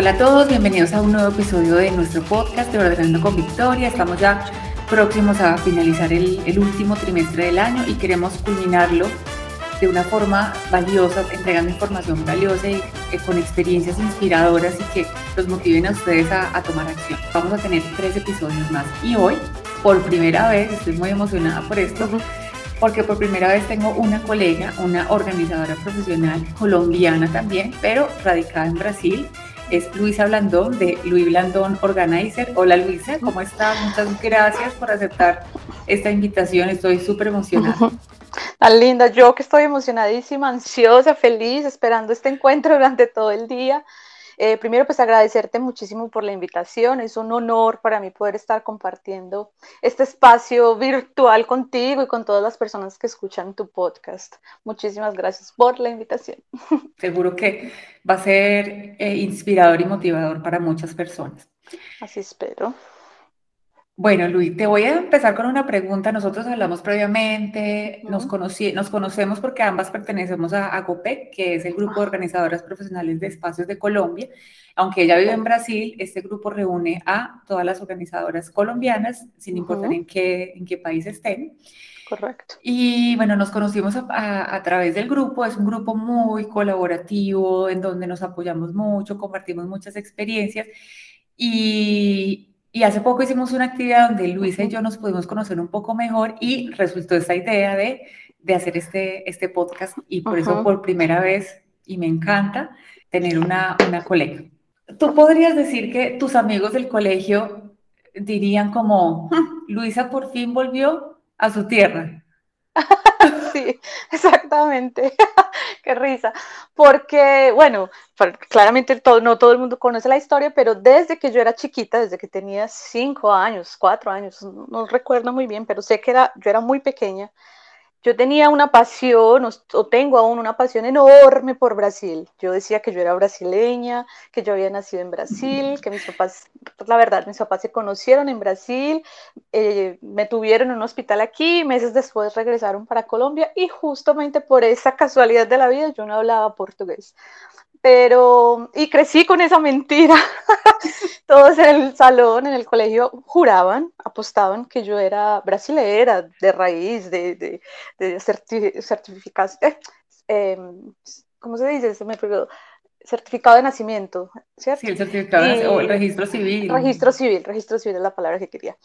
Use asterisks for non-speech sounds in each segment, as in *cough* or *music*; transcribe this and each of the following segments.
Hola a todos, bienvenidos a un nuevo episodio de nuestro podcast de Ordenando con Victoria. Estamos ya próximos a finalizar el, el, último trimestre del año y queremos culminarlo de una forma valiosa, entregando información valiosa y eh, con experiencias inspiradoras y que los motiven a ustedes a, a tomar acción. Vamos a tener tres episodios más y hoy, por primera vez, estoy muy emocionada por esto, porque por primera vez tengo una colega, una organizadora profesional colombiana también, pero radicada en Brasil es Luisa Blandón de Luis Blandón Organizer. Hola Luisa, ¿cómo estás? Muchas gracias por aceptar esta invitación, estoy súper emocionada. Tan linda, yo que estoy emocionadísima, ansiosa, feliz, esperando este encuentro durante todo el día. Eh, primero, pues agradecerte muchísimo por la invitación. Es un honor para mí poder estar compartiendo este espacio virtual contigo y con todas las personas que escuchan tu podcast. Muchísimas gracias por la invitación. *laughs* Seguro que va a ser eh, inspirador y motivador para muchas personas. Así espero. Bueno, Luis, te voy a empezar con una pregunta. Nosotros hablamos previamente, nos, conocí, nos conocemos porque ambas pertenecemos a AGOPEC, que es el grupo de organizadoras profesionales de espacios de Colombia. Aunque ella vive en Brasil, este grupo reúne a todas las organizadoras colombianas, sin importar en, qué, en qué país estén. Correcto. Y bueno, nos conocimos a, a, a, través del grupo. Es un grupo muy colaborativo, en donde nos apoyamos mucho, compartimos muchas experiencias. Y, y hace poco hicimos una actividad donde Luisa y yo nos pudimos conocer un poco mejor y resultó esta idea de, de hacer este, este podcast y por uh -huh. eso por primera vez, y me encanta, tener una, una colega. ¿Tú podrías decir que tus amigos del colegio dirían como, Luisa por fin volvió a su tierra? *laughs* sí, *laughs* exactamente. *laughs* Qué risa. Porque, bueno, claramente todo, no todo el mundo conoce la historia, pero desde que yo era chiquita, desde que tenía cinco años, cuatro años, no recuerdo muy bien, pero sé que era, yo era muy pequeña, yo tenía una pasión, o tengo aún una pasión enorme por Brasil. Yo decía que yo era brasileña, que yo había nacido en Brasil, que mis papás, la verdad, mis papás se conocieron en Brasil, eh, me tuvieron en un hospital aquí, meses después regresaron para Colombia y justamente por esa casualidad de la vida yo no hablaba portugués pero y crecí con esa mentira. *laughs* Todos en el salón, en el colegio, juraban, apostaban que yo era brasilera, de raíz, de, de, de certi certificación, eh, eh, ¿cómo se dice? Se me olvidó. Certificado de nacimiento, ¿cierto? Sí, el certificado y, o el registro civil. Registro civil, registro civil es la palabra que quería.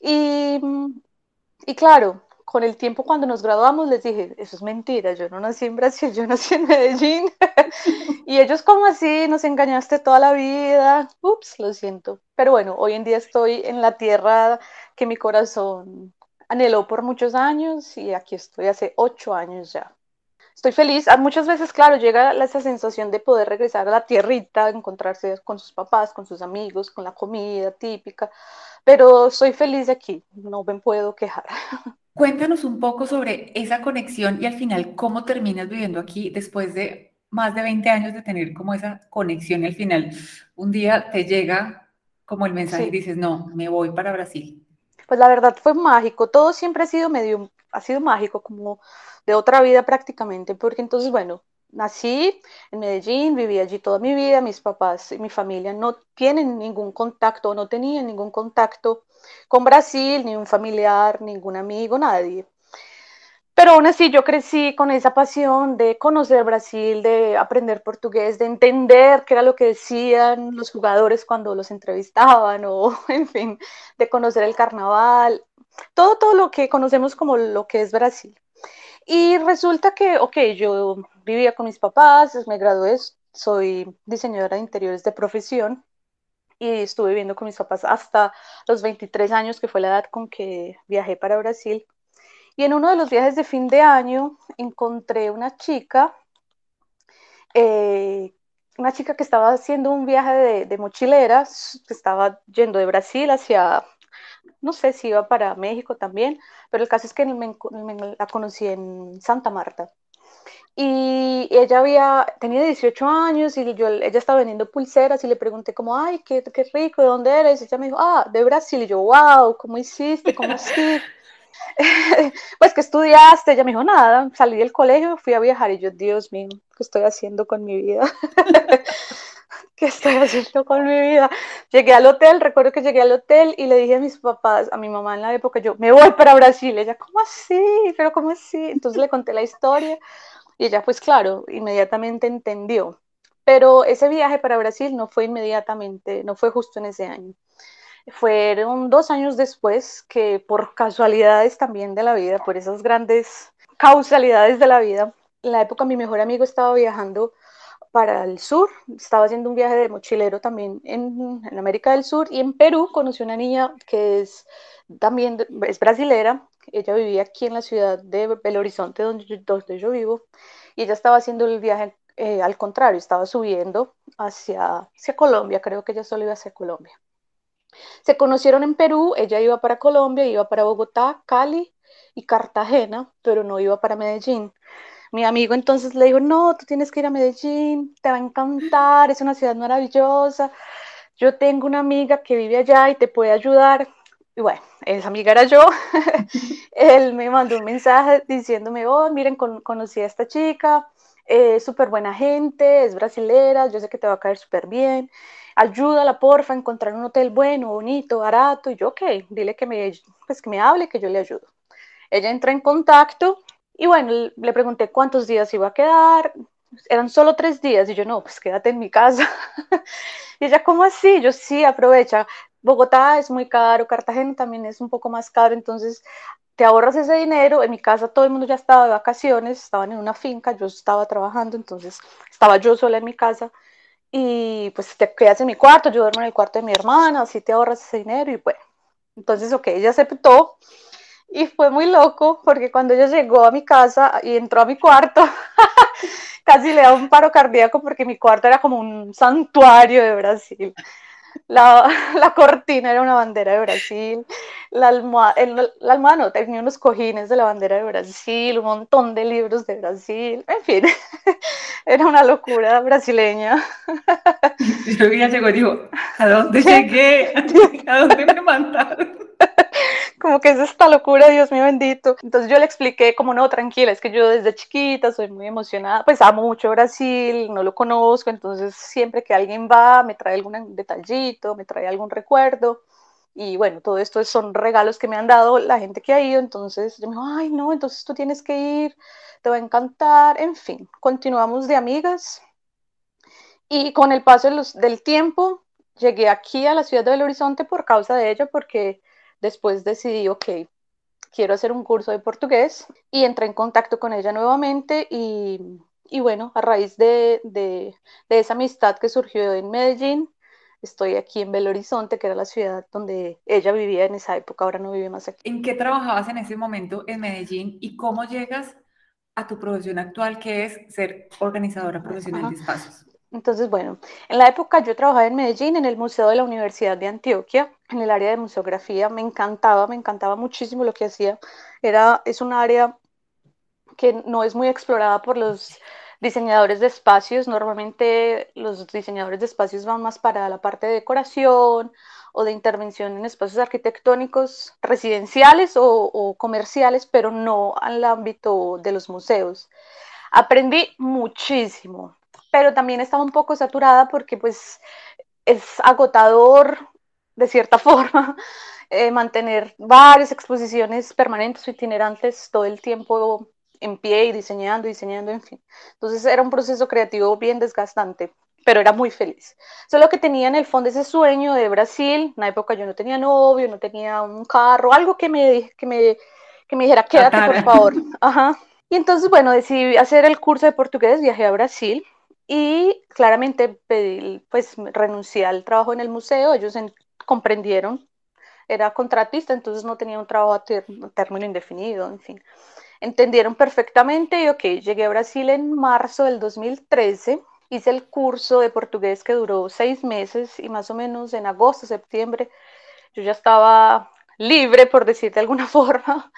Y, y claro, con el tiempo cuando nos graduamos les dije, eso es mentira, yo no nací en Brasil, *laughs* yo nací en Medellín. *laughs* y ellos como así, nos engañaste toda la vida. Ups, lo siento. Pero bueno, hoy en día estoy en la tierra que mi corazón anheló por muchos años y aquí estoy hace ocho años ya. Estoy feliz. Ah, muchas veces, claro, llega esa sensación de poder regresar a la tierrita, encontrarse con sus papás, con sus amigos, con la comida típica, pero soy feliz aquí, no me puedo quejar. *laughs* Cuéntanos un poco sobre esa conexión y al final cómo terminas viviendo aquí después de más de 20 años de tener como esa conexión y al final un día te llega como el mensaje sí. y dices, no, me voy para Brasil. Pues la verdad fue mágico, todo siempre ha sido medio, ha sido mágico, como de otra vida prácticamente, porque entonces, bueno, nací en Medellín, viví allí toda mi vida, mis papás y mi familia no tienen ningún contacto, no tenían ningún contacto con Brasil, ni un familiar, ningún amigo, nadie. Pero aún así yo crecí con esa pasión de conocer Brasil, de aprender portugués, de entender qué era lo que decían los jugadores cuando los entrevistaban, *laughs* o en fin, de conocer el carnaval, todo, todo lo que conocemos como lo que es Brasil. Y resulta que, ok, yo vivía con mis papás, me gradué, soy diseñadora de interiores de profesión, y estuve viviendo con mis papás hasta los 23 años, que fue la edad con que viajé para Brasil. Y en uno de los viajes de fin de año encontré una chica, eh, una chica que estaba haciendo un viaje de, de mochileras, que estaba yendo de Brasil hacia, no sé si iba para México también, pero el caso es que me, la conocí en Santa Marta. Y ella había, tenía 18 años y yo, ella estaba vendiendo pulseras y le pregunté como, ay, qué, qué rico, ¿de dónde eres? Y ella me dijo, ah, de Brasil. Y yo, wow, ¿cómo hiciste? ¿Cómo así? *laughs* pues que estudiaste, ella me dijo, nada, salí del colegio, fui a viajar y yo, Dios mío, ¿qué estoy haciendo con mi vida? *laughs* ¿Qué estoy haciendo con mi vida? Llegué al hotel, recuerdo que llegué al hotel y le dije a mis papás, a mi mamá en la época, yo, me voy para Brasil. Ella, ¿cómo así? ¿Pero cómo así? Entonces le conté la historia y ella, pues claro, inmediatamente entendió. Pero ese viaje para Brasil no fue inmediatamente, no fue justo en ese año. Fueron dos años después que por casualidades también de la vida, por esas grandes causalidades de la vida, en la época mi mejor amigo estaba viajando para el sur, estaba haciendo un viaje de mochilero también en, en, América del Sur y en Perú conoció una niña que es también es brasilera, ella vivía aquí en la ciudad de Belo Horizonte donde yo, vivo y ella estaba haciendo el viaje eh, al contrario, estaba subiendo hacia, hacia Colombia, creo que ella solo iba hacia Colombia. Se conocieron en Perú, ella iba para Colombia, iba para Bogotá, Cali y Cartagena, pero no iba para Medellín. Mi amigo entonces le dijo, no, tú tienes que ir a Medellín, te va a encantar, es una ciudad maravillosa. Yo tengo una amiga que vive allá y te puede ayudar. Y bueno, esa amiga era yo. *laughs* Él me mandó un mensaje diciéndome, oh, miren, conocí a esta chica, es súper buena gente, es brasilera, yo sé que te va a caer súper bien ayúdala porfa a encontrar un hotel bueno, bonito, barato, y yo, ok, dile que me, pues, que me hable, que yo le ayudo. Ella entra en contacto y bueno, le pregunté cuántos días iba a quedar, eran solo tres días y yo, no, pues quédate en mi casa. *laughs* y ella, ¿cómo así? Yo sí, aprovecha. Bogotá es muy caro, Cartagena también es un poco más caro, entonces te ahorras ese dinero. En mi casa todo el mundo ya estaba de vacaciones, estaban en una finca, yo estaba trabajando, entonces estaba yo sola en mi casa y pues te quedas en mi cuarto, yo duermo en el cuarto de mi hermana, así te ahorras ese dinero y bueno. Entonces, ok, ella aceptó y fue muy loco porque cuando ella llegó a mi casa y entró a mi cuarto, *laughs* casi le da un paro cardíaco porque mi cuarto era como un santuario de Brasil. La, *laughs* la, cortina era una bandera de Brasil, la almohada, la almohada no, tenía unos cojines de la bandera de Brasil, un montón de libros de Brasil, en fin, *laughs* era una locura brasileña. Yo ya llegó y ¿a dónde *laughs* llegué? ¿A dónde me mandaron? *laughs* como que es esta locura, Dios mío bendito. Entonces yo le expliqué como no, tranquila, es que yo desde chiquita soy muy emocionada, pues amo mucho Brasil, no lo conozco, entonces siempre que alguien va me trae algún detallito, me trae algún recuerdo. Y bueno, todo esto son regalos que me han dado la gente que ha ido, entonces yo me dijo, ay no, entonces tú tienes que ir, te va a encantar, en fin, continuamos de amigas. Y con el paso del tiempo, llegué aquí a la ciudad de Belo Horizonte por causa de ella, porque Después decidí, ok, quiero hacer un curso de portugués y entré en contacto con ella nuevamente y, y bueno, a raíz de, de, de, esa amistad que surgió en Medellín, estoy aquí en Belo Horizonte, que era la ciudad donde ella vivía en esa época, ahora no vive más aquí. ¿En qué trabajabas en ese momento en Medellín y cómo llegas a tu profesión actual, que es ser organizadora profesional de espacios? Entonces, bueno, en la época yo trabajaba en Medellín, en el Museo de la Universidad de Antioquia, en el área de museografía. Me encantaba, me encantaba muchísimo lo que hacía. Era, es un área que no es muy explorada por los diseñadores de espacios. Normalmente los diseñadores de espacios van más para la parte de decoración o de intervención en espacios arquitectónicos residenciales o, o comerciales, pero no al ámbito de los museos. Aprendí muchísimo, pero también estaba un poco saturada porque pues es agotador de cierta *laughs* forma eh, mantener varias exposiciones permanentes o itinerantes todo el tiempo en pie y diseñando, diseñando, en fin. Entonces era un proceso creativo bien desgastante, pero era muy feliz. Solo que tenía en el fondo ese sueño de Brasil, en una época yo no tenía novio, no tenía un carro, algo que me, que me, que me dijera, quédate por favor. Ajá. Y entonces, bueno, decidí hacer el curso de portugués, viajé a Brasil y claramente pedí, pues renuncié al trabajo en el museo, ellos comprendieron, era contratista, entonces no tenía un trabajo a término indefinido, en fin. Entendieron perfectamente y ok, llegué a Brasil en marzo del 2013, hice el curso de portugués que duró seis meses y más o menos en agosto, septiembre, yo ya estaba libre, por decir de alguna *laughs* forma,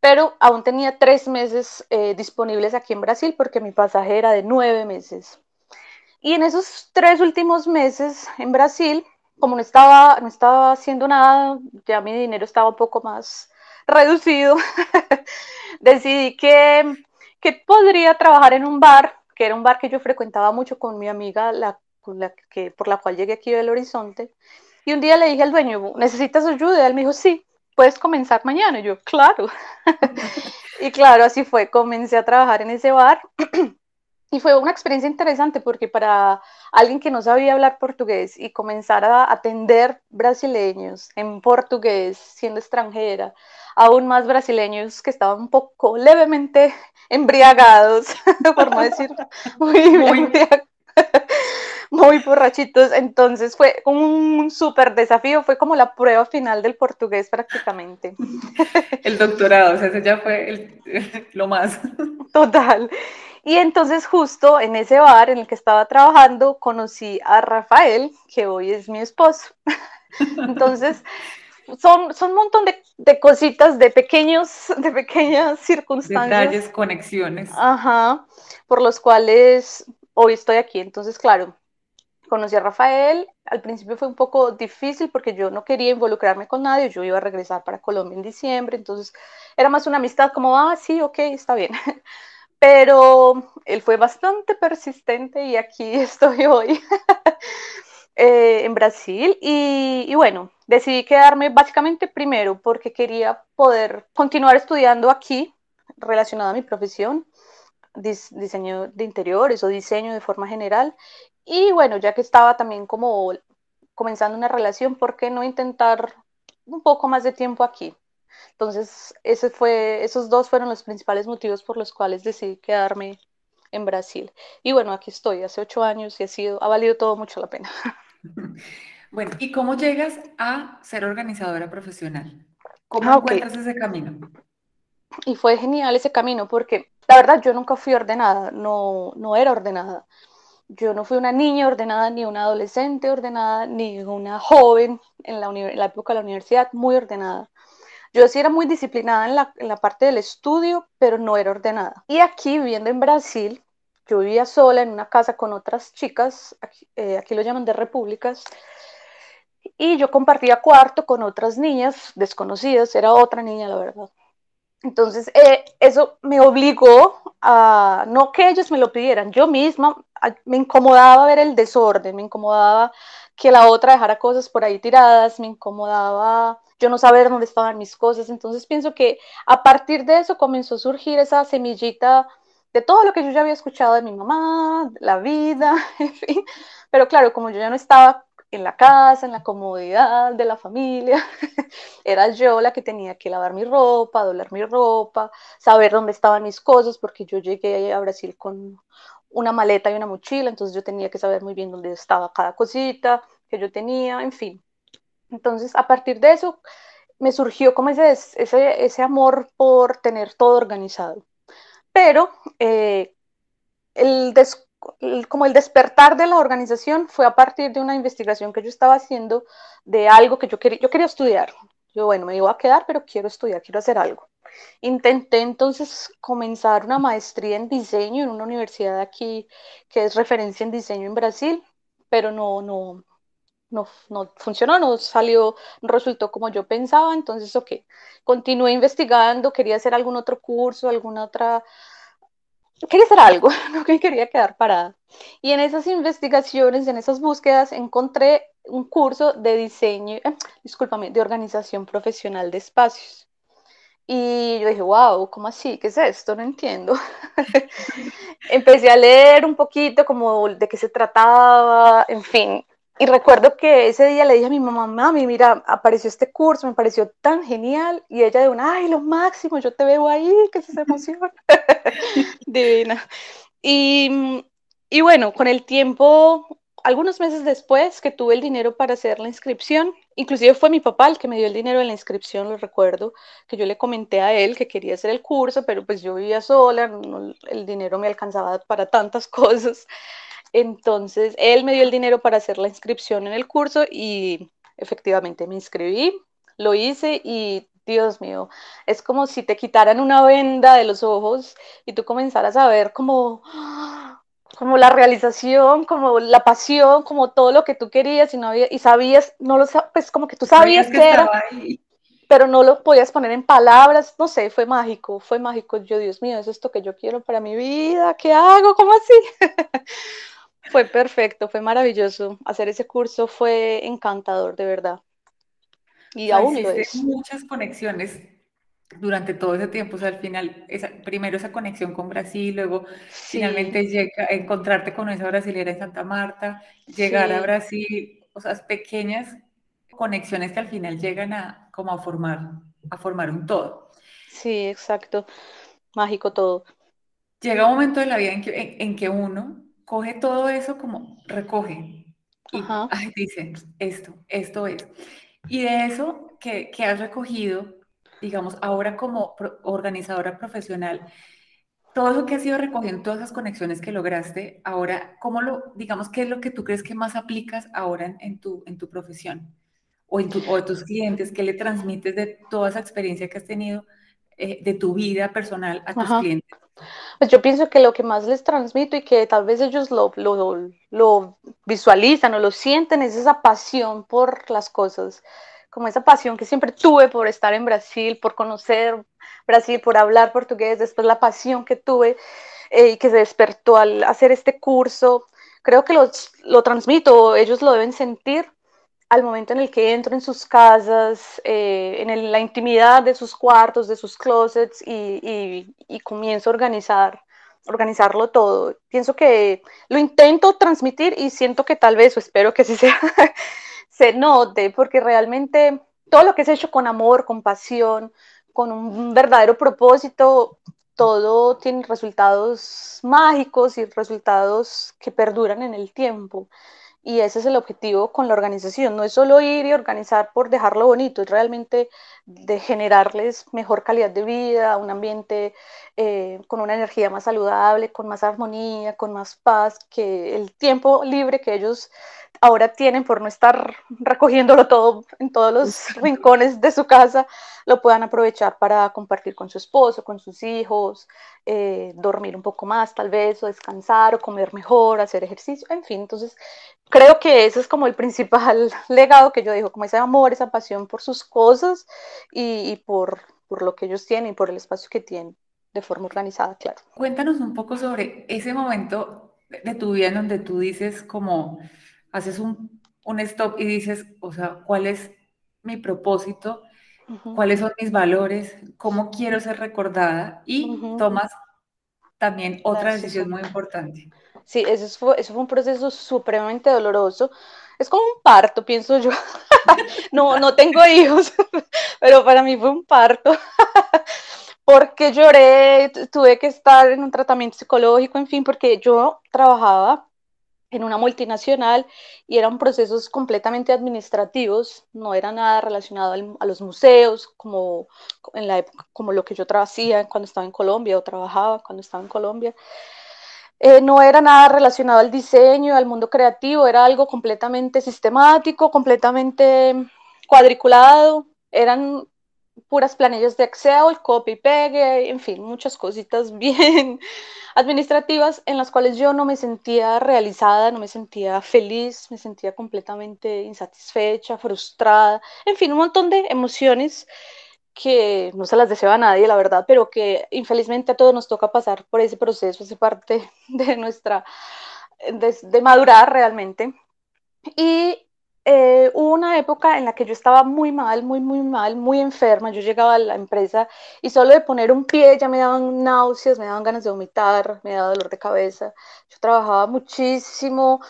pero aún tenía tres meses eh, disponibles aquí en Brasil porque mi pasaje era de nueve meses. Y en esos tres últimos meses en Brasil, como no estaba, no estaba haciendo nada, ya mi dinero estaba un poco más reducido, *laughs* decidí que, que podría trabajar en un bar, que era un bar que yo frecuentaba mucho con mi amiga, la, que, por la cual llegué aquí del Horizonte. Y un día le dije al dueño, ¿necesitas ayuda? Y él me dijo, sí, puedes comenzar mañana. Y yo, claro. *laughs* y claro, así fue. Comencé a trabajar en ese bar. *clears throat* y fue una experiencia interesante porque para alguien que no sabía hablar portugués y comenzar a atender brasileños en portugués, siendo extranjera, aún más brasileños que estaban un poco levemente *laughs* embriagados, *laughs* por no decir *laughs* muy, muy, muy borrachitos. Entonces fue un súper desafío, fue como la prueba final del portugués prácticamente. El doctorado, o sea, ese ya fue lo más. Total. Y entonces justo en ese bar en el que estaba trabajando conocí a Rafael, que hoy es mi esposo. *laughs* Entonces, son, son un montón de, de, cositas, de pequeños, *laughs* de pequeñas circunstancias. Detalles, conexiones. Ajá, por los cuales hoy estoy aquí. Entonces, claro, conocí a Rafael, al principio fue un poco difícil porque yo no quería involucrarme con nadie, yo iba a regresar para Colombia en diciembre, entonces era más una amistad como, ah, sí, ok, está bien. *laughs* Pero él fue bastante persistente y aquí *laughs* estoy hoy *laughs* eh, en Brasil y, bueno, decidí quedarme básicamente primero porque quería poder continuar estudiando aquí relacionado a mi profesión diseño de interiores o diseño de forma general y bueno, ya que estaba también como comenzando una relación, ¿por qué no intentar un poco más de tiempo aquí? Entonces, ese fue, esos dos fueron los principales motivos por los cuales decidí quedarme en Brasil. Y bueno, aquí estoy, hace ocho años y ha, sido, ha valido todo mucho la pena. *laughs* Bueno, ¿y cómo llegas a ser organizadora profesional? ¿Cómo ah, encuentras ese camino? Y fue genial ese camino porque la verdad yo nunca fui ordenada, no, no era ordenada yo no fui una niña ordenada, ni una adolescente ordenada, ni una joven en la, la época de la universidad muy ordenada. Yo sí era muy disciplinada en la, en la, parte del estudio, pero no era ordenada. Y aquí, viviendo en Brasil, yo vivía sola en una casa con otras chicas, aquí, eh, lo llaman de repúblicas, y yo compartía cuarto con otras niñas desconocidas, era otra niña, la verdad. Entonces, eh, eso me obligó a, no que ellos me lo pidieran, yo misma me incomodaba ver el desorden, me incomodaba que la otra dejara cosas por ahí tiradas, me incomodaba yo no saber dónde estaban mis cosas. Entonces, pienso que a partir de eso comenzó a surgir esa semillita de todo lo que yo ya había escuchado de mi mamá, la vida, *laughs* en fin. Pero claro, como yo ya no estaba en la casa, en la comodidad de la familia. *laughs* Era yo la que tenía que lavar mi ropa, doblar mi ropa, saber dónde estaban mis cosas, porque yo llegué a Brasil con una maleta y una mochila, entonces yo tenía que saber muy bien dónde estaba cada cosita que yo tenía, en fin. Entonces, a partir de eso, me surgió como ese, ese, ese amor por tener todo organizado. Pero eh, el, des, como el despertar de la organización fue a partir de una investigación que yo estaba haciendo de algo que yo quería, yo quería estudiar. Yo, bueno, me iba a quedar, pero quiero estudiar, quiero hacer algo. Intenté entonces comenzar una maestría en diseño en una universidad aquí que es referencia en diseño en Brasil, pero no, no, no, no funcionó, no salió, no resultó como yo pensaba, entonces, ok, continué investigando, quería hacer algún otro curso, alguna otra quería hacer algo, *laughs* no que quería quedar parada. Y en esas investigaciones, en esas búsquedas, encontré un curso de diseño, eh, discúlpame, de organización profesional de espacios. Y yo dije, wow, ¿cómo así? ¿Qué es esto? No entiendo. *laughs* Empecé a leer un poquito como de qué se trataba, en fin, y recuerdo que ese día le dije a mi mamá, mami, mira, apareció este curso, me pareció tan genial. Y ella de una, ay, lo máximo, yo te veo ahí, que se emociona. *laughs* Divina. Y, y bueno, con el tiempo, algunos meses después que tuve el dinero para hacer la inscripción, inclusive fue mi papá el que me dio el dinero de la inscripción, lo recuerdo, que yo le comenté a él que quería hacer el curso, pero pues yo vivía sola, el dinero me alcanzaba para tantas *laughs* cosas. Entonces, él me dio el dinero para hacer la inscripción en el curso y efectivamente me inscribí, lo hice y Dios mío, es como si te quitaran una venda de los ojos y tú comenzaras a ver como, como la realización, como la pasión, como todo lo que tú querías y no había, y sabías, no lo pues como que tú sabías que, era, pero no lo podías poner en palabras, no sé, fue mágico, fue mágico. Yo, Dios mío, es esto que yo quiero para mi vida, ¿qué hago? ¿Cómo así? *laughs* fue perfecto, fue maravilloso. Hacer ese curso fue encantador, de verdad. Y aún lo es. muchas conexiones durante todo ese tiempo, o sea, al final, esa, primero esa conexión con Brasil, luego finalmente llega, encontrarte con esa brasilera en Santa Marta, llegar a Brasil, o sea, pequeñas conexiones que al final llegan a como a formar, a formar un todo. Sí, exacto, mágico todo. Llega un momento de la vida en que, en, que uno coge todo eso como recoge y dice, esto, esto es. Y de eso que, que has recogido, digamos, ahora como organizadora profesional, todo eso que has ido recogiendo, todas esas conexiones que lograste, ahora, ¿cómo lo, digamos, qué es lo que tú crees que más aplicas ahora en, tu, en tu profesión? O, en tu, o tus clientes, ¿qué le transmites de toda esa experiencia que has tenido eh, de tu vida personal a tus clientes? Pues yo pienso que lo que más les transmito y que tal vez ellos lo, lo, lo, visualizan o lo sienten es esa pasión por las cosas, como esa pasión que siempre tuve por estar en Brasil, por conocer Brasil, por hablar portugués, después la pasión que tuve eh, y que se despertó al hacer este curso. Creo que los, lo transmito, ellos lo deben sentir al momento en el que entro en sus casas, eh, en la intimidad de sus cuartos, de sus closets y, comienzo a organizar, organizarlo todo. Pienso que lo intento transmitir y siento que tal vez, o espero que sí sea, *laughs* se note, porque realmente todo lo que es hecho con amor, con pasión, con un verdadero propósito, todo tiene resultados mágicos y resultados que perduran en el tiempo y ese es el objetivo con la organización. No es solo ir y organizar por dejarlo bonito, es realmente de generarles mejor calidad de vida, un ambiente eh, con una energía más saludable, con más armonía, con más paz, que el tiempo libre que ellos ahora tienen por no estar recogiéndolo todo en todos los *laughs* rincones de su casa, lo puedan aprovechar para compartir con su esposo, con sus hijos, eh, dormir un poco más tal vez, o descansar, o comer mejor, hacer ejercicio, en fin. Entonces, creo que ese es como el principal *laughs* legado que yo digo, como ese amor, esa pasión por sus cosas y, por, por lo que ellos tienen, por el espacio que tienen, de forma organizada, claro. Cuéntanos un poco sobre ese momento de tu vida en donde tú dices como haces un, un stop y dices, o sea, ¿cuál es mi propósito? ¿Cuáles son mis valores? ¿Cómo quiero ser recordada? Y tomas también otra decisión muy importante. Sí, eso fue, eso fue un proceso supremamente doloroso. Es como un parto, pienso yo. *laughs* no, no tengo hijos, *laughs* pero para mí fue un parto. *laughs* porque lloré, tuve que estar en un tratamiento psicológico, en fin, porque yo trabajaba en una multinacional y eran procesos completamente administrativos, no era nada relacionado a los museos, como, en la como lo que yo hacía cuando estaba en Colombia o trabajaba cuando estaba en Colombia. Eh, no era nada relacionado al diseño, al mundo creativo, era algo completamente sistemático, completamente cuadriculado, eran puras planillas de Excel, copy pegue, en fin, muchas cositas *laughs* bien administrativas en las cuales yo no me sentía realizada, no me sentía feliz, me sentía completamente insatisfecha, frustrada, en fin, un montón de emociones que no se las deseo a nadie, la verdad, pero que infelizmente a todos nos toca pasar por ese proceso, esa parte *laughs* de nuestra, de, de madurar realmente. Y eh, hubo una época en la que yo estaba muy mal, muy, muy mal, muy enferma. Yo llegaba a la empresa y solo de poner un pie ya me daban náuseas, me daban ganas de vomitar, me daba dolor de cabeza. Yo trabajaba muchísimo,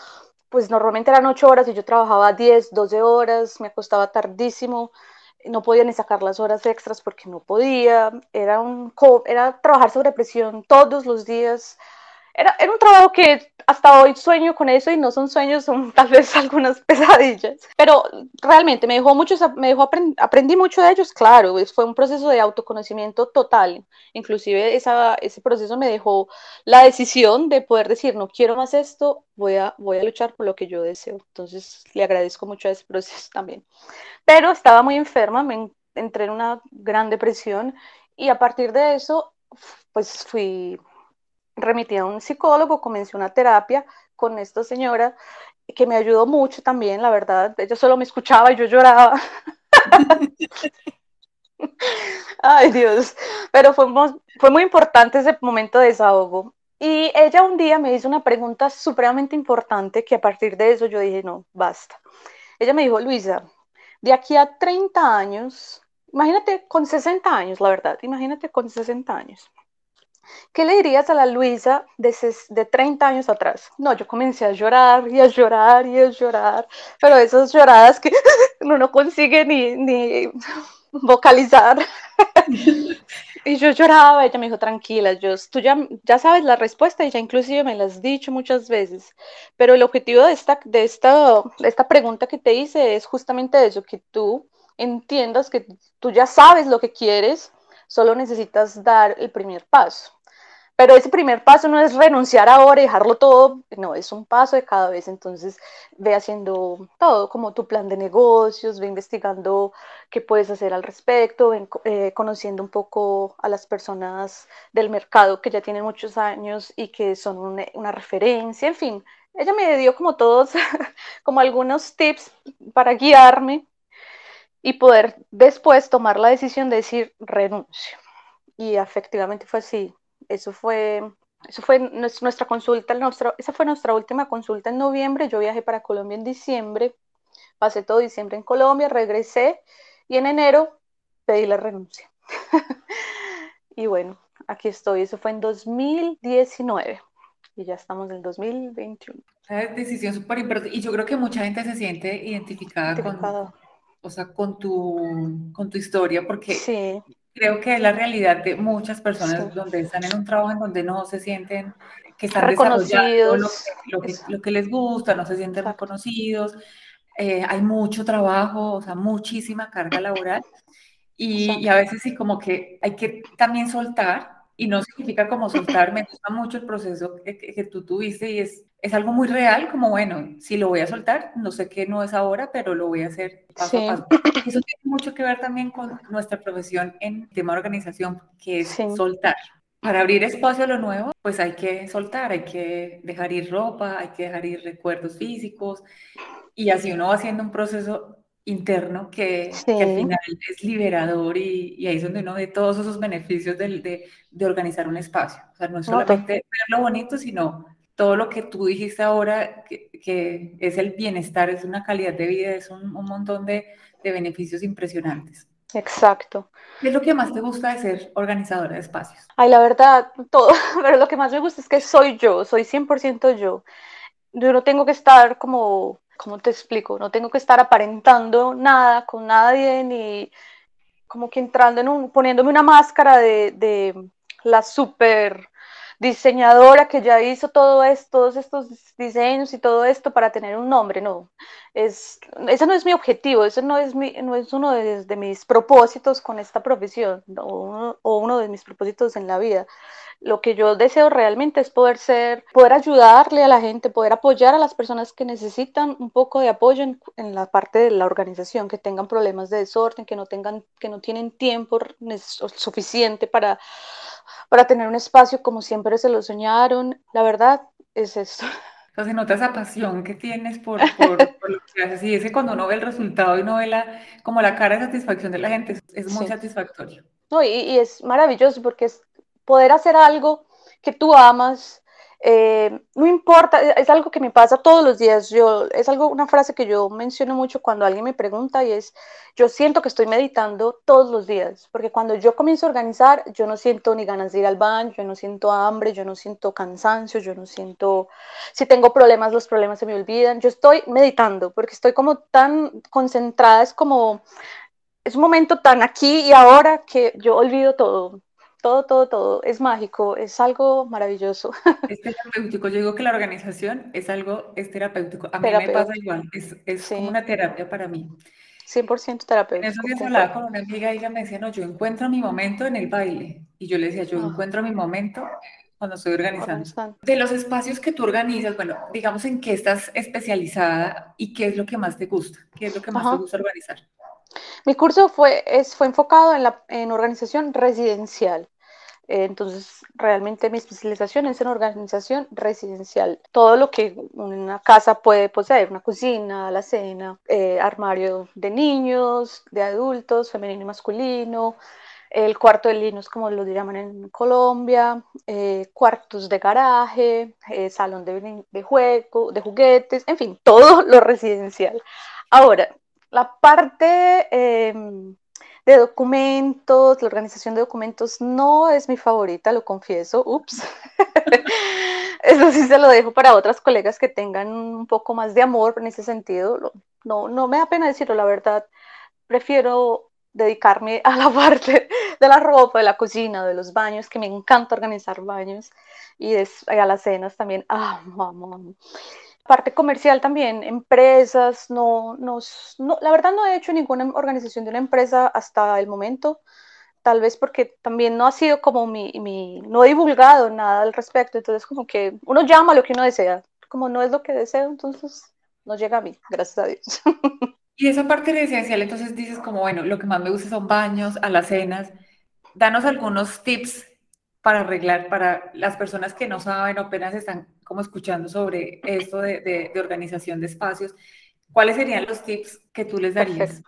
pues normalmente eran ocho horas y yo trabajaba 10, 12 horas, me acostaba tardísimo, no podía ni sacar las horas extras porque no podía. Era, un, era trabajar sobre presión todos los días era, era un trabajo que hasta hoy sueño con eso y no son sueños, son *laughs* tal vez algunas pesadillas. Pero realmente me dejó mucho, me dejó aprendí mucho de ellos, claro, fue un proceso de autoconocimiento total. Inclusive esa, ese proceso me dejó la decisión de poder decir, no quiero más esto, voy a, voy a luchar por lo que yo deseo. Entonces le agradezco mucho a ese proceso *laughs* también. Pero estaba muy enferma, me entré en una gran depresión y a partir de eso, pues fui remití a un psicólogo, comencé una terapia con esta señora que me ayudó mucho también, la verdad. Ella solo me escuchaba y yo lloraba. *laughs* Ay, Dios. Pero fue, fue muy importante ese momento de desahogo. Y ella un día me hizo una pregunta supremamente importante que a partir de eso yo dije, no, basta. Ella me dijo, Luisa, de aquí a 30 años, imagínate con 60 años, la verdad, imagínate con 60 años. ¿Qué le dirías a la Luisa de, de 30 años atrás? No, yo comencé a llorar y a llorar y a llorar, pero esas lloradas que *laughs* uno no consigue ni, ni vocalizar. *laughs* y yo lloraba, ella me dijo, tranquila, yo, tú ya, ya sabes la respuesta y ya inclusive me la has dicho muchas veces, pero el objetivo de esta, de, esta, de esta pregunta que te hice es justamente eso, que tú entiendas que tú ya sabes lo que quieres, solo necesitas dar el primer paso. Pero ese primer paso no es renunciar ahora y dejarlo todo, no, es un paso de cada vez. Entonces, ve haciendo todo, como tu plan de negocios, ve investigando qué puedes hacer al respecto, ve eh, conociendo un poco a las personas del mercado que ya tienen muchos años y que son una, una referencia, en fin. Ella me dio como todos, *laughs* como algunos tips para guiarme y poder después tomar la decisión de decir renuncio. Y efectivamente fue así eso fue, eso fue nuestra consulta, nuestra, esa fue nuestra última consulta en noviembre. Yo viajé para Colombia en diciembre, pasé todo diciembre en Colombia, regresé y en enero pedí la renuncia. *laughs* y bueno, aquí estoy. Eso fue en 2019 y ya estamos en 2021. Es decisión súper importante y yo creo que mucha gente se siente identificada, con, o sea, con, tu, con tu historia porque sí creo que es la realidad de muchas personas donde están en un trabajo en donde no se sienten que están desarrollando lo que, lo que, les gusta, no se sienten reconocidos, eh, hay mucho trabajo, o sea, muchísima carga laboral. Y, y, a veces sí como que hay que también soltar y no significa como soltar, me gusta mucho el proceso que, que, tú tuviste y es, es algo muy real, como bueno, si lo voy a soltar, no sé qué no es ahora, pero lo voy a hacer paso a paso. Eso tiene mucho que ver también con nuestra profesión en tema de organización, que es soltar. Para abrir espacio a lo nuevo, pues hay que soltar, hay que dejar ir ropa, hay que dejar ir recuerdos físicos y así uno va haciendo un proceso interno que, al final es liberador y, ahí es donde uno ve todos esos beneficios de, de, organizar un espacio. O sea, no es solamente ver lo bonito, sino todo lo que tú dijiste ahora, que, que es el bienestar, es una calidad de vida, es un, un montón de, de, beneficios impresionantes. Exacto. ¿Qué es lo que más te gusta de ser organizadora de espacios? Ay, la verdad, todo, *laughs* pero lo que más me gusta es que soy yo, soy 100% yo. Yo no tengo que estar como ¿cómo te explico? No tengo que estar aparentando nada con nadie ni como que entrando en un, poniéndome una máscara de, de la super diseñadora que ya hizo todo esto, todos estos diseños y todo esto para tener un nombre, no. Es, ese no es mi objetivo, ese no es, mi, no es uno de, de mis propósitos con esta profesión o uno de mis propósitos en la vida lo que yo deseo realmente es poder ser, poder ayudarle a la gente, poder apoyar a las personas que necesitan un poco de apoyo en, la parte de la organización, que tengan problemas de desorden, que no tengan, que no tienen tiempo suficiente para, para tener un espacio como siempre se lo soñaron. La verdad es eso. Entonces nota esa pasión que tienes *laughs* por, por, lo que haces y ese cuando uno ve el resultado y uno ve la, como la cara de satisfacción de la gente, es, muy satisfactorio. No, y, y, es maravilloso porque es poder hacer algo que tú amas, eh, no importa, es algo que me pasa todos los días. Yo, es algo, una frase que yo menciono mucho cuando alguien me pregunta y es, yo siento que estoy meditando todos los días, porque cuando yo comienzo a organizar, yo no siento ni ganas de ir al baño, yo no siento hambre, yo no siento cansancio, yo no siento, si tengo problemas, los problemas se me olvidan. Yo estoy meditando porque estoy como tan concentrada, es como, es un momento tan aquí y ahora que yo olvido todo todo, todo, todo. Es mágico, es algo maravilloso. *laughs* Es terapéutico. Yo digo que la organización es algo, es terapéutico. A mí me pasa igual, es, es como una terapia para mí. 100% terapéutico. En eso que hablaba con una amiga y ella me decía, no, yo encuentro mi momento en el baile. Y yo le decía, yo ah. encuentro mi momento cuando estoy organizando. De los espacios que tú organizas, bueno, digamos en qué estás especializada y qué es lo que más te gusta, qué es lo que más te gusta organizar. Mi curso fue, es, fue enfocado en, la, en organización residencial. Entonces, realmente mi especialización es en organización residencial. Todo lo que una casa puede poseer, una cocina, la cena, eh, armario de niños, de adultos, femenino y masculino, el cuarto de linos, como lo llaman en Colombia, eh, cuartos de garaje, eh, salón de, de, juego, de juguetes, en fin, todo lo residencial. Ahora, la parte em, de documentos, la organización de documentos no es mi favorita, lo confieso, ups. *laughs* Eso sí se lo dejo para otras colegas que tengan un poco más de amor en ese sentido. No, no me da pena decirlo, la verdad. Prefiero dedicarme a la *laughs* parte de la ropa, de la cocina, de los baños, que me encanta organizar baños y, a las cenas también. Ah, mamá parte comercial también, empresas, no, no, la verdad no he hecho ninguna organización de una empresa hasta el momento, tal vez porque también no ha sido como mi, mi, no he divulgado nada al respecto, entonces como que uno llama lo que uno desea, como no es lo que deseo, entonces no llega a mí, gracias a Dios. *laughs* Y esa parte residencial, entonces dices como, bueno, lo que más me gusta son baños, alacenas, danos algunos tips para arreglar, para las personas que no saben o apenas están como escuchando sobre esto de, organización de espacios, ¿cuáles serían los tips que tú les darías?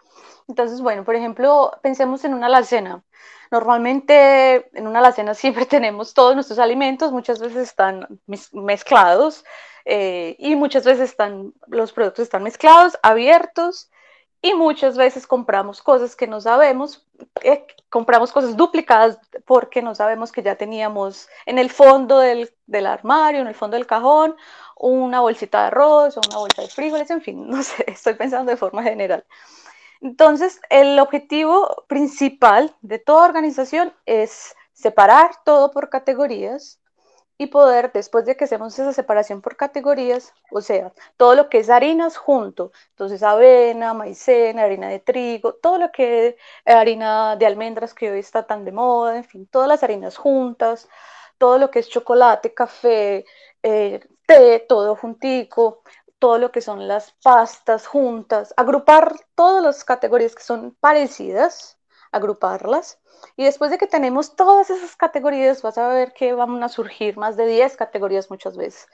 Entonces, bueno, por ejemplo, pensemos en una alacena. Normalmente en una alacena *laughs* siempre tenemos todos nuestros alimentos, muchas veces están mezclados eh, y muchas veces están, los productos están mezclados, abiertos y muchas veces compramos cosas que no sabemos, eh, compramos cosas duplicadas porque no sabemos que ya teníamos en el fondo del, del, armario, en el fondo del cajón, una bolsita de arroz o una bolsa de frijoles, en fin, *laughs* no sé, estoy pensando de forma general. Entonces, el objetivo principal de toda organización es separar todo por categorías y poder, después de que hacemos esa separación por categorías, o sea, todo lo que es harinas junto, entonces avena, maicena, harina de trigo, todo lo que es harina de almendras que hoy está tan de moda, en fin, todas las harinas juntas, todo lo que es chocolate, café, eh, té, todo juntico, todo lo que son las pastas juntas, agrupar todas las categorías que son parecidas, agruparlas y después de que tenemos todas esas categorías, vas a ver que van a surgir más de 10 categorías muchas veces,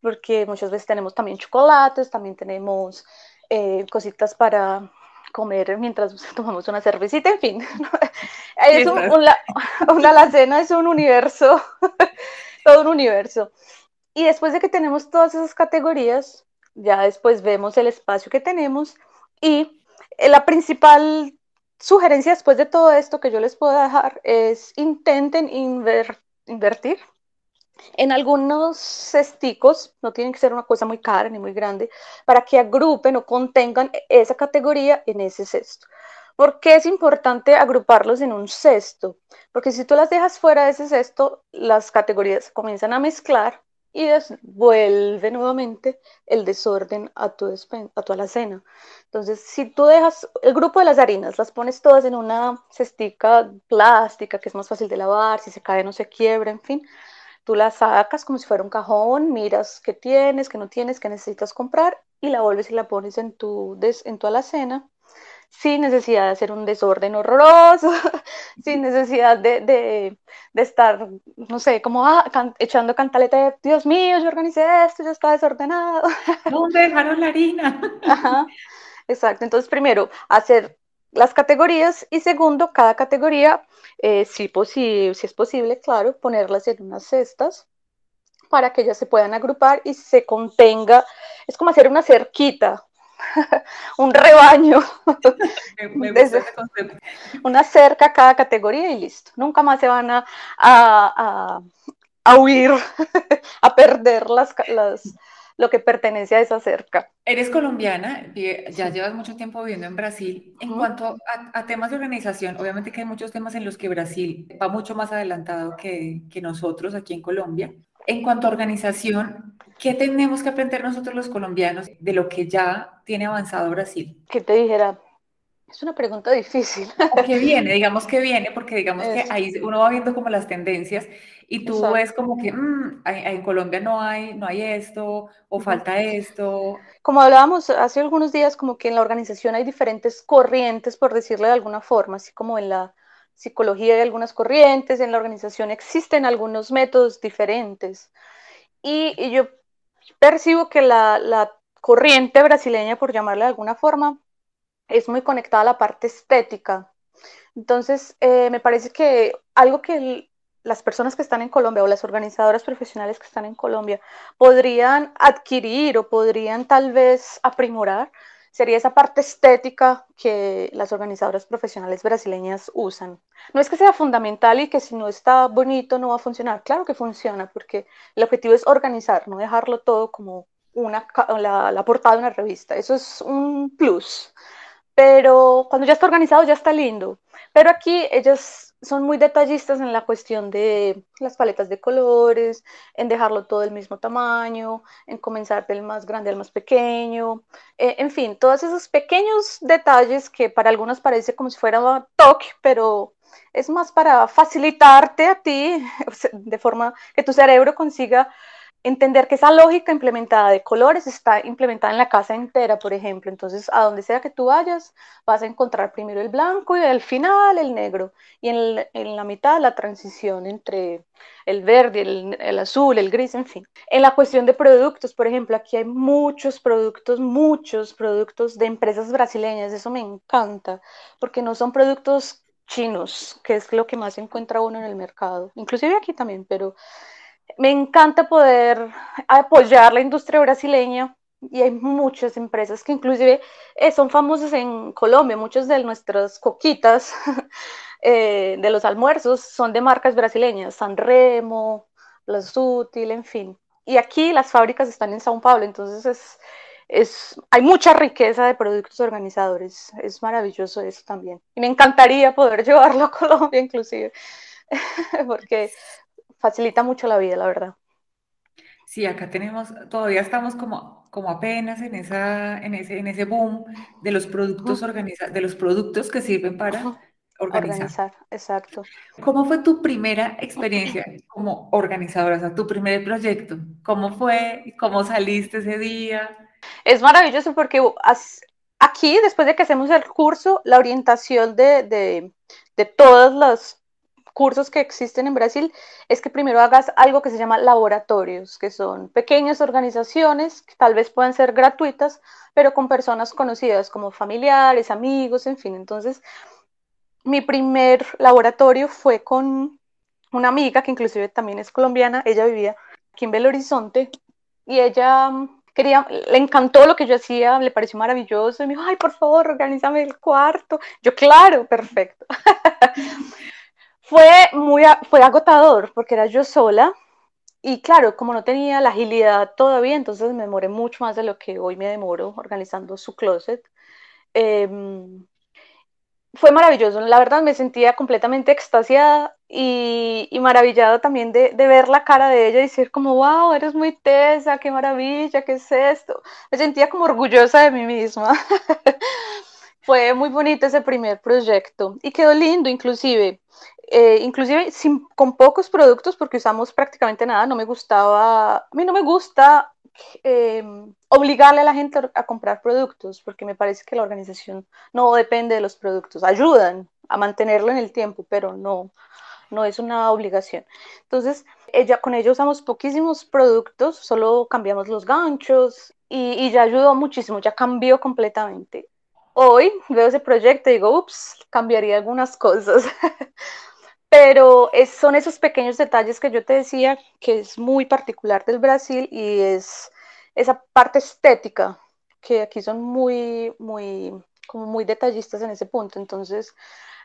porque muchas veces tenemos también chocolates, también tenemos eh, cositas para comer mientras *laughs* tomamos una cervecita, en fin. *laughs* es una, *laughs* una alacena es un universo, todo un universo. Y después de que tenemos todas esas categorías, ya después vemos el espacio que tenemos y la principal sugerencia después de todo esto que yo les puedo dejar es intenten invertir en algunos cesticos, no tienen que ser una cosa muy cara ni muy grande, para que agrupen o contengan esa categoría en ese cesto. ¿Por qué es importante agruparlos en un cesto? Porque si tú las dejas fuera de ese cesto, las categorías comienzan a mezclar y vuelve nuevamente el desorden a tu, a tu alacena. Entonces, si tú dejas el grupo de las harinas, las pones todas en una cestica plástica que es más fácil de lavar, si se cae no se quiebra, en fin, tú la sacas como si fuera un cajón, miras qué tienes, qué no tienes, qué necesitas comprar y la vuelves y la pones en tu, en tu alacena sin necesidad de hacer un desorden horroroso, *laughs* sin necesidad de, de estar, no sé, como ah, echando cantaleta de, Dios mío, yo organicé esto, ya está desordenado. *laughs* ¿Dónde dejaron la harina? exacto. Entonces, primero, hacer las categorías y segundo, cada categoría, eh, si, si es posible, claro, ponerlas en unas cestas para que ellas se puedan agrupar y se contenga, es como hacer una cerquita, *laughs* un rebaño, *laughs* una cerca a cada categoría y listo. Nunca más se van a, a, a, huir, *laughs* a perder las, las, lo que pertenece a esa cerca. Eres colombiana, ya llevas mucho tiempo viviendo en Brasil. En cuanto a, temas de organización, obviamente que hay muchos temas en los que Brasil va mucho más adelantado que, que nosotros aquí en Colombia. En cuanto a organización, ¿qué tenemos que aprender nosotros los colombianos de lo que ya tiene avanzado Brasil? ¿Qué te dijera? Es una pregunta difícil. ¿Qué *laughs* viene? Digamos que viene, porque digamos que ahí uno va viendo como las tendencias y tú ves como que mm, en Colombia no hay, no hay esto o falta esto. Como hablábamos hace algunos días, como que en la organización hay diferentes corrientes, por decirlo de alguna forma, así como en la psicología hay algunas corrientes, en la organización existen algunos métodos diferentes. Y, yo percibo que la, la corriente brasileña, por llamarla de alguna forma, es muy conectada a la parte estética. Entonces, eh, me parece que algo que las personas que están en Colombia o las organizadoras profesionales que están en Colombia podrían adquirir o podrían tal vez aprimorar sería esa parte estética que las organizadoras profesionales brasileñas usan. No es que sea fundamental y que si no está bonito no va a funcionar. Claro que funciona porque el objetivo es organizar, no dejarlo todo como una, la, la portada de una revista. Eso es un plus pero cuando ya está organizado ya está lindo. Pero aquí ellos son muy detallistas en la cuestión de las paletas de colores, en dejarlo todo del mismo tamaño, en comenzar del más grande al más pequeño, eh, en fin, todos esos pequeños detalles que para algunos parece como si fuera toque, pero es más para facilitarte a ti, *laughs* de forma que tu cerebro consiga entender que esa lógica implementada de colores está implementada en la casa entera, por ejemplo. Entonces, a donde sea que tú vayas, vas a encontrar primero el blanco y al final el negro. Y en, la mitad la transición entre el verde, el, el, azul, el gris, en fin. En la cuestión de productos, por ejemplo, aquí hay muchos productos, muchos productos de empresas brasileñas. Eso me encanta, porque no son productos chinos, que es lo que más encuentra uno en el mercado. Inclusive aquí también, pero me encanta poder apoyar la industria brasileña y hay muchas empresas que inclusive eh, son famosas en Colombia, muchas de nuestras coquitas *laughs* eh, de los almuerzos son de marcas brasileñas, Sanremo, Las Útil, en fin. Y aquí las fábricas están en Sao Paulo, entonces es, es, hay mucha riqueza de productos organizadores, es maravilloso eso también. Y me encantaría poder *laughs* llevarlo a Colombia inclusive, *laughs* porque facilita mucho la vida, la verdad. Sí, acá tenemos, todavía estamos como, como apenas en, esa, en, ese, en ese boom de los productos de los productos que sirven para organizar. Exacto. ¿Cómo fue tu primera experiencia como organizadora, o sea, tu primer proyecto? ¿Cómo fue? ¿Cómo saliste ese día? Es maravilloso porque aquí, después de que hacemos el curso, la orientación de, de, de todas las cursos que existen en Brasil es que primero hagas algo que se llama laboratorios, que son pequeñas organizaciones que tal vez puedan ser gratuitas, pero con personas conocidas como familiares, amigos, en fin. Entonces, mi primer laboratorio fue con una amiga que inclusive también es colombiana, ella vivía aquí en Belo Horizonte y ella mm, quería, le encantó lo que yo hacía, le pareció maravilloso y me dijo, ay, por favor, organízame el cuarto. Yo, claro, perfecto. *laughs* Fue muy fue agotador porque era yo sola y claro, como no tenía la agilidad todavía, entonces me demoré mucho más de lo que hoy me demoro organizando su closet. Em, fue maravilloso, la verdad me sentía completamente extasiada y, y maravillada también de, de, ver la cara de ella y decir como, wow, eres muy tesa, qué maravilla, qué es esto. Me sentía como orgullosa de mí misma. *laughs* Fue muy bonito ese primer proyecto y quedó lindo inclusive. Eh, inclusive sin, con pocos productos porque usamos prácticamente nada, no me gustaba, a mí no me gusta eh, obligarle a la gente a comprar productos porque me parece que la organización no depende de los productos, ayudan a mantenerlo en el tiempo, pero no, no es una obligación. Entonces, ella, con ella usamos poquísimos productos, solo cambiamos los ganchos y, y ya ayudó muchísimo, ya cambió completamente. Hoy veo ese proyecto y digo, ups, cambiaría algunas cosas. *laughs* Pero son esos pequeños detalles que yo te decía que es muy particular del Brasil y es esa parte estética que aquí son muy, muy, como muy detallistas en ese punto. Entonces,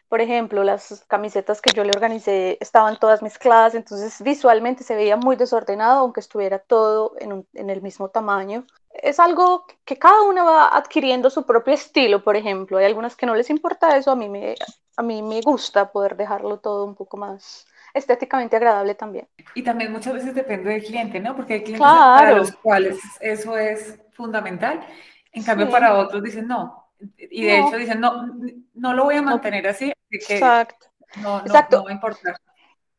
Por ejemplo, las camisetas que yo le organicé estaban todas mezcladas, entonces visualmente se veía muy desordenado, aunque estuviera todo en, en el mismo tamaño. Es algo que cada uno va adquiriendo su propio estilo, por ejemplo. Hay algunas que no les importa eso, a mí me, a mí me gusta poder dejarlo todo un poco más estéticamente agradable también. Y también muchas veces depende del cliente, ¿no? Porque hay clientes para los cuales eso es fundamental. En cambio, para otros dicen no. Y de hecho dicen, no, no lo voy a mantener así. Exacto. No, no, Exacto. va a importar.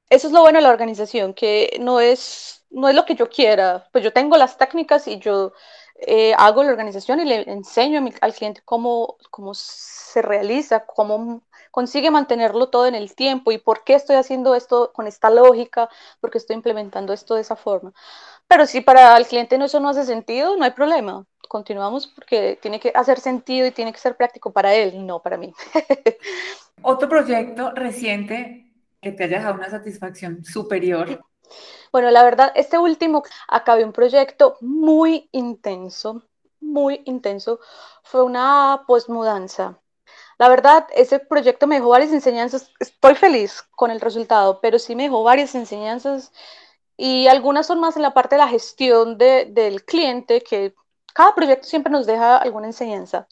Eso es lo bueno de la organización, que no es, no es lo que yo quiera. Pues yo tengo las técnicas y yo eh, hago la organización y le enseño al cliente cómo, cómo se realiza, cómo consigue mantenerlo todo en el tiempo y por qué estoy haciendo esto con esta lógica, por qué estoy implementando esto de esa forma. Pero si para el cliente no, eso no hace sentido, no hay problema. Continuamos porque tiene que hacer sentido y tiene que ser práctico para él, no para mí. *laughs* Otro proyecto reciente que te haya dado una satisfacción superior. Bueno, la verdad, este último acabé un proyecto muy intenso, muy intenso. Fue una posmudanza. La verdad, ese proyecto me dejó varias enseñanzas. Estoy feliz con el resultado, pero sí me dejó varias enseñanzas y algunas son más en la parte de la gestión del cliente, que cada proyecto siempre nos deja alguna enseñanza.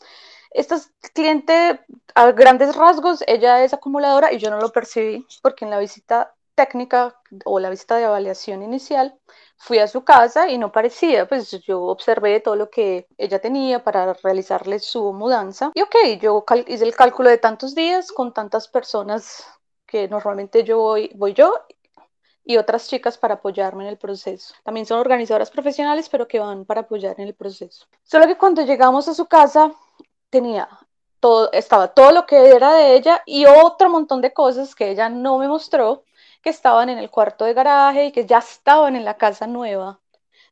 Esta cliente, a grandes rasgos, ella es acumuladora y yo no lo percibí porque en la visita técnica o la visita de evaluación inicial fui a su casa y no parecía, pues yo observé todo lo que ella tenía para realizarle su mudanza y ok, yo hice el cálculo de tantos días con tantas personas que normalmente yo voy, voy yo y otras chicas para apoyarme en el proceso. También son organizadoras profesionales, pero que van para apoyar en el proceso. Solo que cuando llegamos a su casa tenía todo, estaba todo lo que era de ella y otro montón de cosas que ella no me mostró que estaban en el cuarto de garaje y que ya estaban en la casa nueva.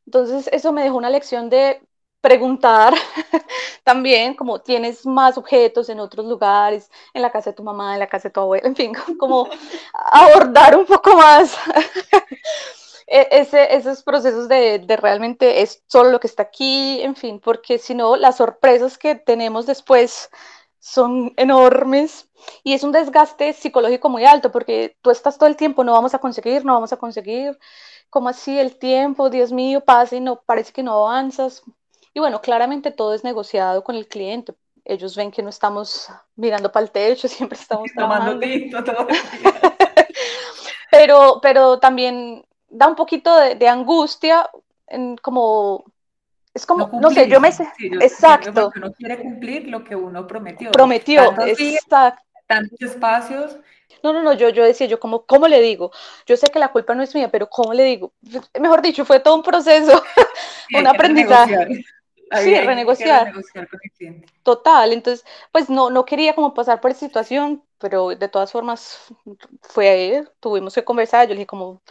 Entonces eso me dejó una lección de preguntar *laughs* también, como tienes más objetos en otros lugares, en la casa de tu mamá, en la casa de tu abuela, *laughs* en fin, como abordar un poco más *laughs* e-, esos procesos de, realmente es solo lo que está aquí, en fin, porque si no, las sorpresas que tenemos después son enormes y es un desgaste psicológico muy alto porque tú estás todo el tiempo, no vamos a conseguir, no vamos a conseguir, como así el tiempo, Dios mío, pasa y no parece que no avanzas. Y bueno, claramente todo es negociado con el cliente. Ellos ven que no estamos mirando para el techo, *laughs* siempre estamos tomando tinto todo *laughs* pero, pero también da un poquito de, de angustia en como es como, no, sé, yo me sé. exacto. Porque uno quiere cumplir lo que uno prometió. Prometió, exacto. tantos espacios. No, no, no, yo, yo decía, yo como, ¿cómo le digo? Yo sé que la culpa no es mía, pero ¿cómo le digo? Mejor dicho, fue todo un proceso, *laughs* *laughs* un aprendizaje. Sí, renegociar. renegociar con el cliente. Total, entonces, pues no, no quería como pasar por esa situación, pero de todas formas fue ahí, tuvimos que conversar, yo le dije como,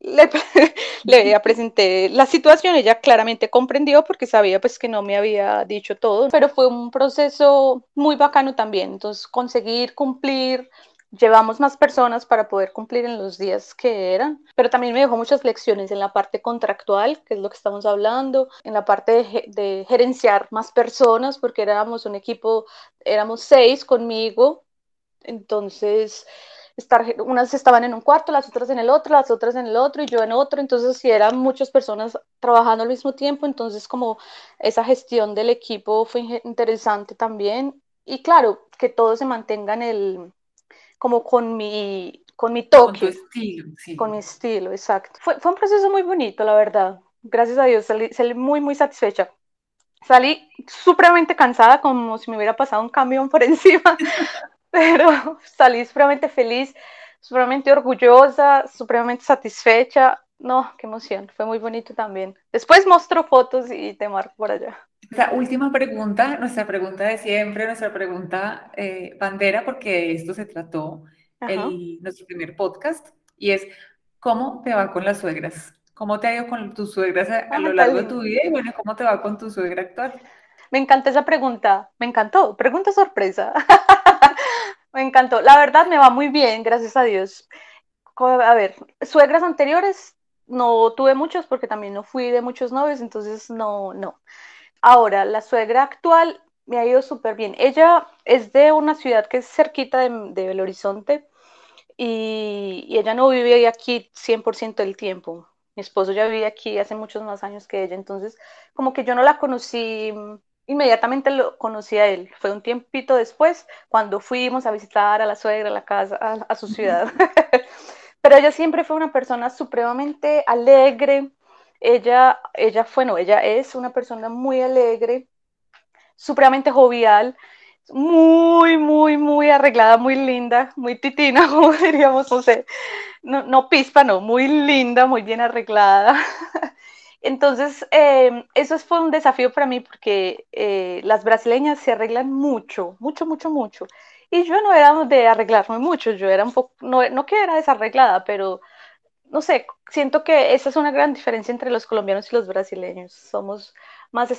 le, *laughs* le presenté la situación, ella claramente comprendió porque sabía pues que no me había dicho todo, pero fue un proceso muy bacano también, entonces conseguir cumplir, llevamos más personas para poder cumplir en los días que eran, pero también me dejó muchas lecciones en la parte contractual, que es lo que estamos hablando, en la parte de, de gerenciar más personas, porque éramos un equipo, éramos seis conmigo, entonces estar, unas estaban en un cuarto, las otras en el otro, las otras en el otro y yo en otro, entonces si eran muchas personas trabajando al mismo tiempo, entonces como esa gestión del equipo fue interesante también y claro, que todo se mantenga en el, como con mi, con mi toque. Con estilo, sí. Con mi estilo, exacto. Fue, fue un proceso muy bonito, la verdad. Gracias a Dios, salí, salí muy, muy satisfecha. Salí supremamente cansada, como si me hubiera pasado un camión por *laughs* encima, pero *laughs* salí supremamente feliz, supremamente orgullosa, supremamente satisfecha. No, qué emoción, fue muy bonito también. Después muestro fotos y te marco por allá. La última pregunta, nuestra pregunta de siempre, nuestra pregunta eh, bandera, porque de esto se trató el, nuestro primer podcast, y es, ¿cómo te va con las suegras? ¿Cómo te ha ido con tus suegras a, a lo largo de tu vida? Y bueno, ¿cómo te va con tu suegra actual? Me encanta esa pregunta, me encantó, pregunta sorpresa. *laughs* me encantó, la verdad me va muy bien, gracias a Dios. A ver, suegras anteriores no tuve muchos porque también no fui de muchos novios, entonces no, no. Ahora, la suegra actual me ha ido súper bien. Ella es de una ciudad que es cerquita de, de Belo Horizonte y, ella no vive aquí 100% del tiempo. Mi esposo ya vive aquí hace muchos más años que ella, entonces como que yo no la conocí inmediatamente lo conocí a él. Fue un tiempito después cuando fuimos a visitar a la suegra a la casa, a, su ciudad. *laughs* Pero ella siempre fue una persona supremamente alegre. Ella, ella fue, no, ella es una persona muy alegre, supremamente jovial, muy, muy, muy arreglada, muy linda, muy titina, *laughs* como diríamos, no sé, no, no pispa, no, muy linda, muy bien arreglada. *laughs* Entonces, em, eso fue un desafío para mí porque eh, las brasileñas se arreglan mucho, mucho, mucho, mucho. Y yo no era de arreglarme mucho, yo era un poco, no, no que era desarreglada, pero no sé, siento que esa es una gran diferencia entre los colombianos y los brasileños. Somos más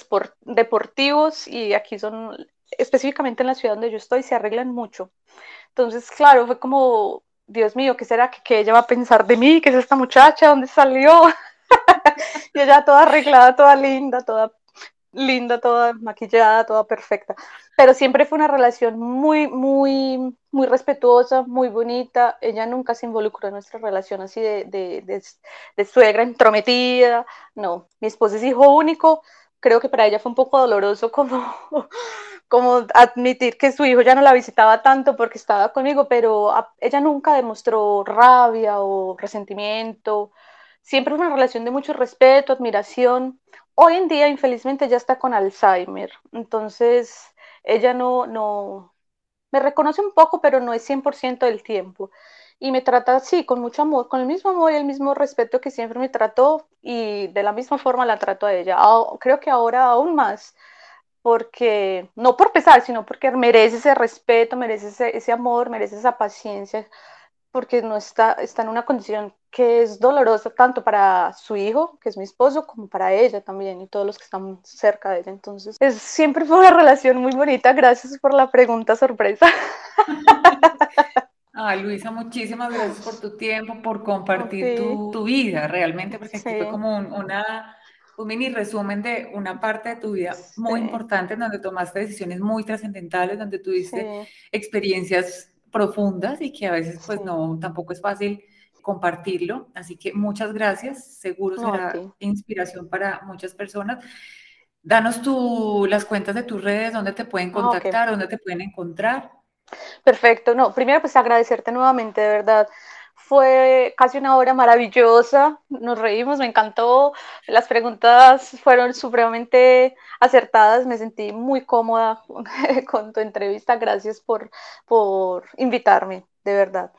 deportivos y aquí son, específicamente en la ciudad donde yo estoy, se arreglan mucho. Entonces, claro, fue como, Dios mío, ¿qué será que, que ella va a pensar de mí? ¿Qué es esta muchacha? ¿Dónde salió? *laughs* *laughs* y ella toda arreglada, toda linda, toda linda, toda maquillada, toda perfecta. Pero siempre fue una relación muy, muy, muy respetuosa, muy bonita. Ella nunca se involucró en nuestra relación así de, de, de, suegra entrometida. No, mi esposo es hijo único. Creo que para ella fue un poco doloroso como, *laughs* como admitir que su hijo ya no la visitaba tanto porque estaba conmigo, pero ella nunca demostró rabia o resentimiento siempre es una relación de mucho respeto, admiración. Hoy en día, infelizmente, ya está con Alzheimer, entonces ella no, no, me reconoce un poco, pero no es 100% del tiempo. Y me trata así, con mucho amor, con el mismo amor y el mismo respeto que siempre me trató y de la misma forma la trato a ella. Creo que ahora aún más, porque no por pesar, sino porque merece ese respeto, merece ese, ese amor, merece esa paciencia porque no está, está en una condición que es dolorosa tanto para su hijo, que es mi esposo, como para ella también y todos los que están cerca de ella. Entonces, es, siempre fue una *laughs* relación muy bonita. Gracias por la pregunta sorpresa. *laughs* Ay, Luisa, muchísimas gracias por tu tiempo, por compartir tu, tu, vida realmente, porque aquí fue como un, una, un mini resumen de una parte de tu vida muy importante, donde tomaste decisiones muy trascendentales, donde tuviste experiencias profundas y que a veces pues no, tampoco es fácil compartirlo. Así que muchas gracias, seguro será inspiración para muchas personas. Danos tú las cuentas de tus redes, dónde te pueden contactar, dónde te pueden encontrar. Perfecto, no, primero pues agradecerte nuevamente, de verdad. Fue casi una hora maravillosa, nos reímos, me encantó, las preguntas fueron supremamente acertadas, me sentí muy cómoda *laughs* con tu entrevista, gracias por, por invitarme, de verdad.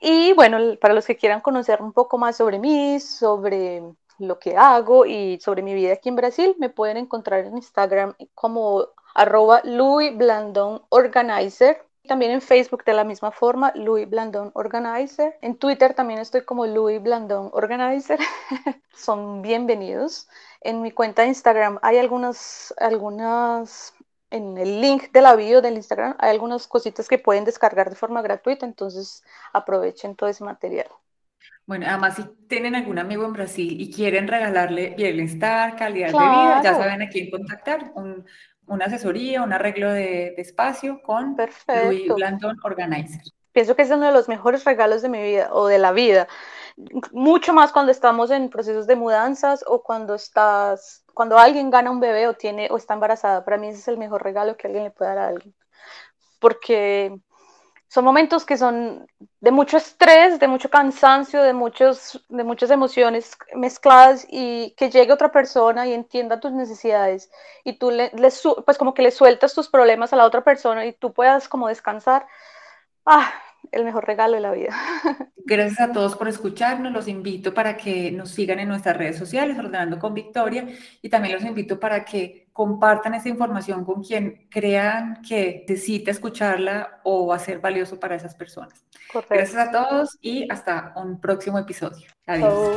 Y bueno, para los que quieran conocer un poco más sobre mí, sobre lo que hago y sobre mi vida aquí en Brasil, me pueden encontrar en Instagram como arroba Organizer también en Facebook de la misma forma, Louis Blandon Organizer. En Twitter también estoy como Louis Blandon Organizer. *laughs* Son bienvenidos. En mi cuenta de Instagram hay algunas, algunas, en el link de la bio del Instagram hay algunas cositas que pueden descargar de forma gratuita, entonces aprovechen todo ese material. Bueno, además si tienen algún amigo en Brasil y quieren regalarle bienestar, calidad de vida, ya saben a quién contactar. Un, una asesoría, un arreglo de, espacio con Louis Blandon Organizer. Pienso que es uno de los mejores regalos de mi vida o de la vida. Mucho más cuando estamos en procesos de mudanzas o cuando estás, cuando alguien gana un bebé o tiene o está embarazada. Para mí ese es el mejor regalo que alguien le puede dar a alguien. Porque son momentos que son de mucho estrés, de mucho cansancio, de, muchos, de muchas emociones mezcladas y que llegue otra persona y entienda tus necesidades y tú le, pues como que le sueltas tus problemas a la otra persona y tú puedas como descansar. Ah, el mejor regalo de la vida. *laughs* Gracias a todos por escucharnos. Los invito para que nos sigan en nuestras redes sociales, Ordenando con Victoria, y también los invito para que compartan esta información con quien crean que necesita escucharla o va a ser valioso para esas personas. Gracias a todos y hasta un próximo episodio. Adiós.